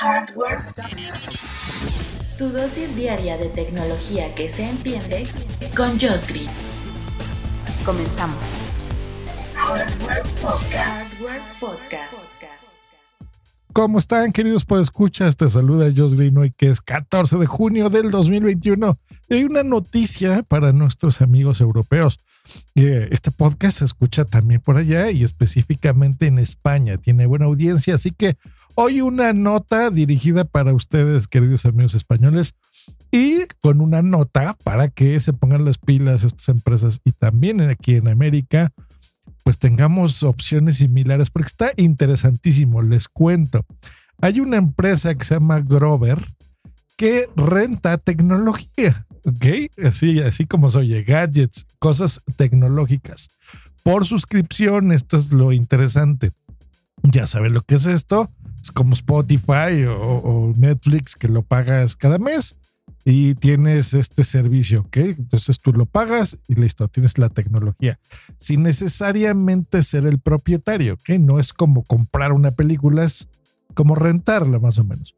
Hardware. Tu dosis diaria de tecnología que se entiende con Josh Green. Comenzamos. Hardware Podcast. Hardware Podcast. ¿Cómo están, queridos podescuchas? Te saluda Josh Green hoy que es 14 de junio del 2021. Y hay una noticia para nuestros amigos europeos. Eh, Este podcast se escucha también por allá y específicamente en España. Tiene buena audiencia, así que hoy una nota dirigida para ustedes, queridos amigos españoles, y con una nota para que se pongan las pilas estas empresas y también aquí en América, pues tengamos opciones similares, porque está interesantísimo, les cuento. Hay una empresa que se llama Grover que renta tecnología, ¿ok? Así, así como se oye, gadgets, cosas tecnológicas. Por suscripción, esto es lo interesante. Ya saben lo que es esto. Es como Spotify o, o Netflix que lo pagas cada mes y tienes este servicio, ¿ok? Entonces tú lo pagas y listo, tienes la tecnología. Sin necesariamente ser el propietario, ¿ok? No es como comprar una película, es como rentarla más o menos.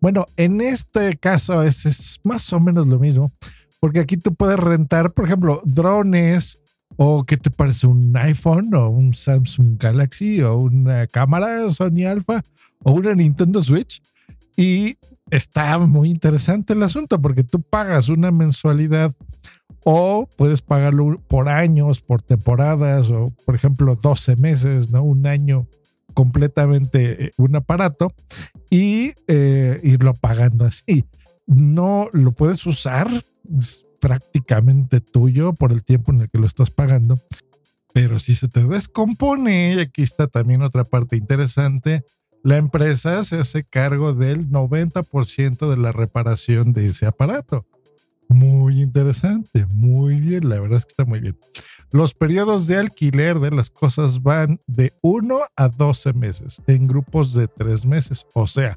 Bueno, en este caso es, es más o menos lo mismo, porque aquí tú puedes rentar, por ejemplo, drones o qué te parece un iPhone o un Samsung Galaxy o una cámara Sony Alpha o una Nintendo Switch y está muy interesante el asunto porque tú pagas una mensualidad o puedes pagarlo por años, por temporadas o por ejemplo 12 meses, ¿no? Un año completamente eh, un aparato y eh, irlo pagando así. No lo puedes usar, es prácticamente tuyo por el tiempo en el que lo estás pagando, pero si se te descompone, y aquí está también otra parte interesante, la empresa se hace cargo del 90% de la reparación de ese aparato. Muy interesante, muy bien, la verdad es que está muy bien. Los periodos de alquiler de las cosas van de 1 a 12 meses en grupos de 3 meses, o sea,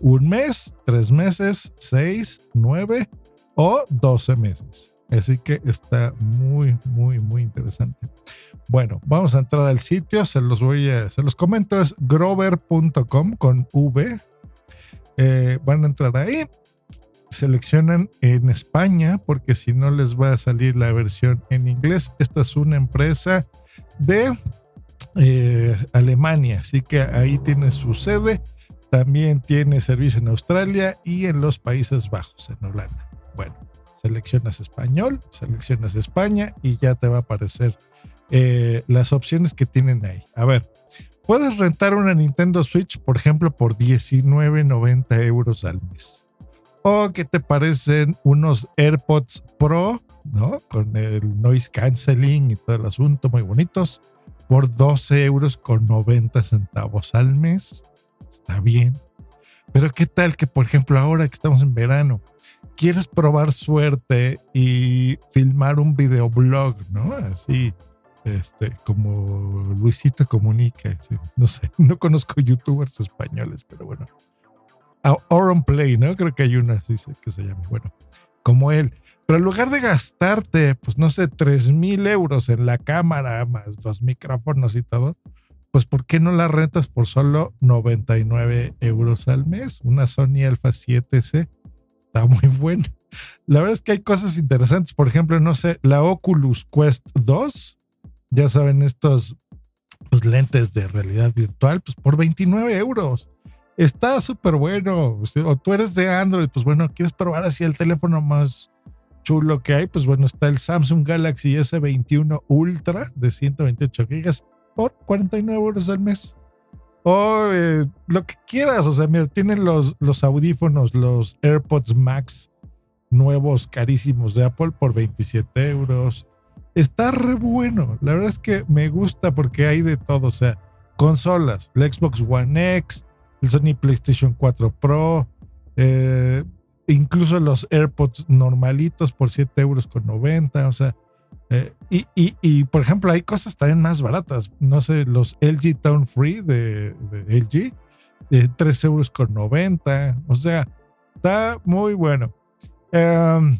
un mes, 3 meses, 6, 9 o 12 meses. Así que está muy, muy, muy interesante. Bueno, vamos a entrar al sitio, se los voy a, se los comento, es grover.com con V. Eh, van a entrar ahí, seleccionan en España, porque si no les va a salir la versión en inglés. Esta es una empresa de eh, Alemania, así que ahí tiene su sede. También tiene servicio en Australia y en los Países Bajos, en Holanda. Bueno, seleccionas español, seleccionas España y ya te va a aparecer eh, las opciones que tienen ahí. A ver, puedes rentar una Nintendo Switch, por ejemplo, por 19.90 euros al mes. O que te parecen unos AirPods Pro, ¿no? Con el noise canceling y todo el asunto, muy bonitos, por 12 euros con 90 centavos al mes. Está bien. Pero qué tal que, por ejemplo, ahora que estamos en verano, quieres probar suerte y filmar un videoblog, ¿no? Así, este, como Luisito Comunica. No sé, no conozco youtubers españoles, pero bueno. Auron Play, ¿no? Creo que hay una así que se llama. Bueno, como él. Pero en lugar de gastarte, pues no sé, 3 mil euros en la cámara, más los micrófonos y todo, pues ¿por qué no la rentas por solo 99 euros al mes? Una Sony Alpha 7C muy buena. La verdad es que hay cosas interesantes. Por ejemplo, no sé, la Oculus Quest 2, ya saben, estos lentes de realidad virtual, pues por 29 euros. Está súper bueno. O tú eres de Android, pues bueno, quieres probar así el teléfono más chulo que hay, pues bueno, está el Samsung Galaxy S21 Ultra de 128 gigas por 49 euros al mes. O eh, lo que quieras, o sea, mira, tienen los, los audífonos, los AirPods Max nuevos, carísimos de Apple por 27 euros. Está re bueno. La verdad es que me gusta porque hay de todo. O sea, consolas, la Xbox One X, el Sony PlayStation 4 Pro, eh, incluso los AirPods normalitos por 7 euros con 90. O sea, eh, y, y, y, por ejemplo, hay cosas también más baratas. No sé, los LG Town Free de, LG, de 3 euros con 90. O sea, está muy bueno. Um,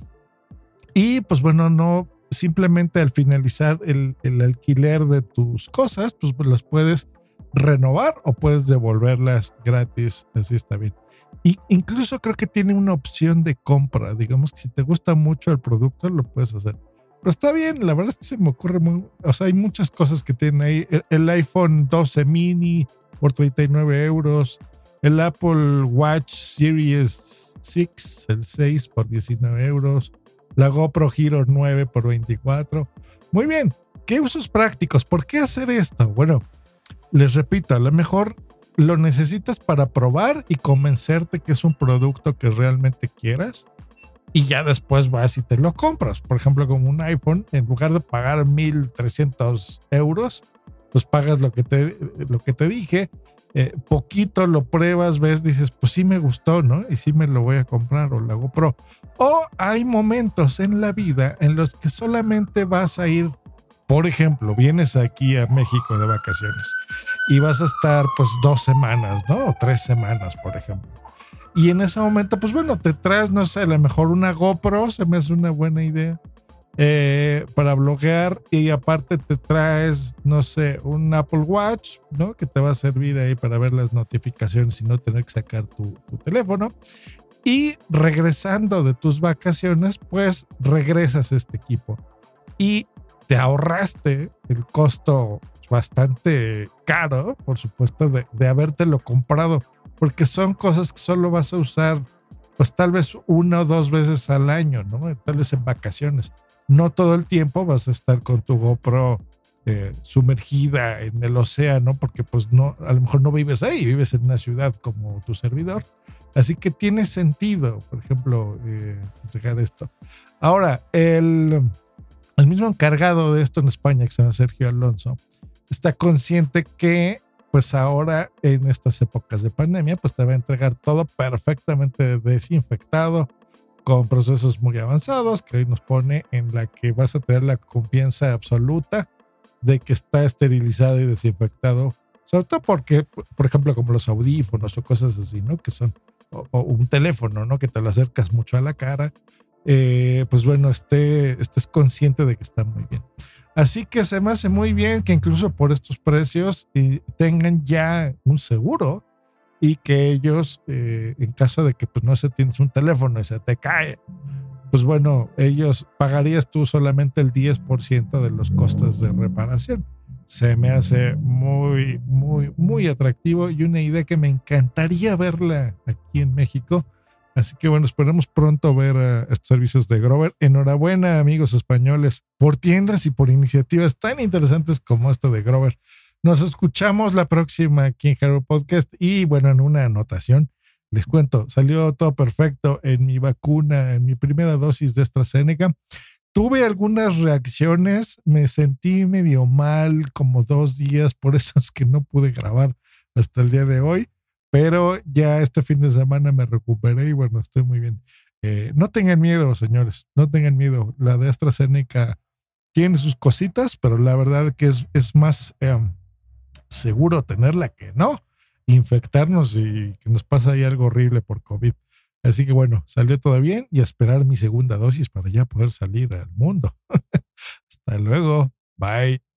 y pues bueno, no simplemente al finalizar el, el, alquiler de tus cosas, pues, pues las puedes renovar o puedes devolverlas gratis, así está bien. Y incluso creo que tiene una opción de compra, digamos que si te gusta mucho el producto lo puedes hacer. Pero está bien, la verdad es que se me ocurre muy, o sea, hay muchas cosas que tienen ahí. El, iPhone 12 mini por 39 euros, el Apple Watch Series 6, el 6 por 19 euros, la GoPro Hero 9 por 24. Muy bien, ¿qué usos prácticos? ¿Por qué hacer esto? Bueno, les repito, a lo mejor lo necesitas para probar y convencerte que es un producto que realmente quieras y ya después vas y te lo compras. Por ejemplo, como un iPhone, en lugar de pagar 1300 euros, pues pagas lo que te, lo que te dije. Eh, poquito lo pruebas, ves, dices, pues sí me gustó, ¿no? Y sí me lo voy a comprar o lo hago pro. O hay momentos en la vida en los que solamente vas a ir, por ejemplo, vienes aquí a México de vacaciones y vas a estar pues dos semanas, ¿no? O tres semanas, por ejemplo y en ese momento, pues bueno, te traes, no sé, a lo mejor una GoPro, se me hace una buena idea. Eh, para bloguear y aparte te traes, no sé, un Apple Watch, ¿no? Que te va a servir ahí para ver las notificaciones y no tener que sacar tu, teléfono. Y regresando de tus vacaciones, pues regresas este equipo y te ahorraste el costo bastante caro, por supuesto, de, de habértelo comprado porque son cosas que solo vas a usar, pues tal vez una o dos veces al año, ¿no? Tal vez en vacaciones. No todo el tiempo vas a estar con tu GoPro eh, sumergida en el océano, porque pues no, a lo mejor no vives ahí, vives en una ciudad como tu servidor. Así que tiene sentido, por ejemplo, eh, esto. Ahora, el, el mismo encargado de esto en España, que se llama Sergio Alonso, está consciente que pues ahora en estas épocas de pandemia, pues te va a entregar todo perfectamente desinfectado con procesos muy avanzados que hoy nos pone en la que vas a tener la confianza absoluta de que está esterilizado y desinfectado, sobre todo porque, por ejemplo, como los audífonos o cosas así, ¿no? Que son, o, un teléfono, ¿no? Que te lo acercas mucho a la cara, eh, pues bueno, esté, estés consciente de que está muy bien. Así que se me hace muy bien que incluso por estos precios eh, tengan ya un seguro y que ellos, eh, en caso de que pues, no se tienes un teléfono y se te cae, pues bueno, ellos pagarías tú solamente el 10% de los costos de reparación. Se me hace muy, muy, muy atractivo y una idea que me encantaría verla aquí en México Así que bueno, esperemos pronto ver estos servicios de Grover. Enhorabuena, amigos españoles, por tiendas y por iniciativas tan interesantes como esta de Grover. Nos escuchamos la próxima aquí en Hero Podcast. Y bueno, en una anotación, les cuento, salió todo perfecto en mi vacuna, en mi primera dosis de AstraZeneca. Tuve algunas reacciones, me sentí medio mal como dos días, por eso es que no pude grabar hasta el día de hoy pero ya este fin de semana me recuperé y bueno, estoy muy bien. Eh, no tengan miedo, señores, no tengan miedo. La de AstraZeneca tiene sus cositas, pero la verdad que es, es más em, seguro tenerla que no infectarnos y que nos pasa ahí algo horrible por COVID. Así que bueno, salió todo bien y a esperar mi segunda dosis para ya poder salir al mundo. Hasta luego. Bye.